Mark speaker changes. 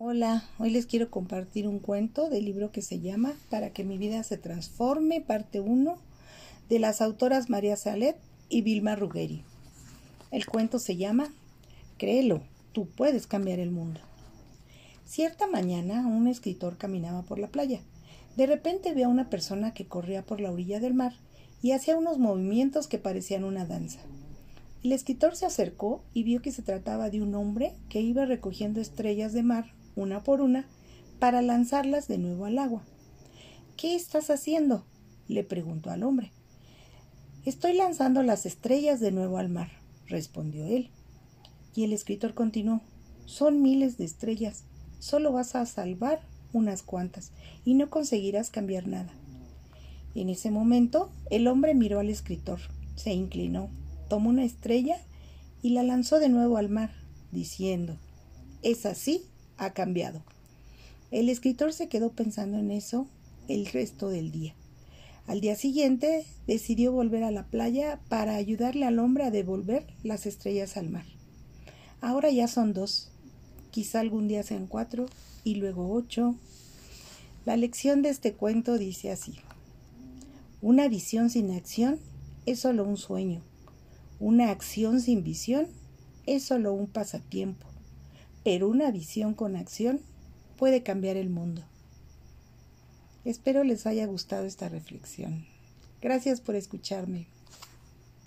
Speaker 1: Hola, hoy les quiero compartir un cuento del libro que se llama Para que mi vida se transforme, parte 1, de las autoras María Salet y Vilma Ruggeri. El cuento se llama Créelo, tú puedes cambiar el mundo. Cierta mañana un escritor caminaba por la playa. De repente vio a una persona que corría por la orilla del mar y hacía unos movimientos que parecían una danza. El escritor se acercó y vio que se trataba de un hombre que iba recogiendo estrellas de mar una por una, para lanzarlas de nuevo al agua. ¿Qué estás haciendo? le preguntó al hombre. Estoy lanzando las estrellas de nuevo al mar, respondió él. Y el escritor continuó, son miles de estrellas, solo vas a salvar unas cuantas y no conseguirás cambiar nada. En ese momento el hombre miró al escritor, se inclinó, tomó una estrella y la lanzó de nuevo al mar, diciendo, ¿Es así ha cambiado. El escritor se quedó pensando en eso el resto del día. Al día siguiente decidió volver a la playa para ayudarle al hombre a devolver las estrellas al mar. Ahora ya son dos, quizá algún día sean cuatro y luego ocho. La lección de este cuento dice así. Una visión sin acción es solo un sueño. Una acción sin visión es solo un pasatiempo pero una visión con acción puede cambiar el mundo. Espero les haya gustado esta reflexión. Gracias por escucharme.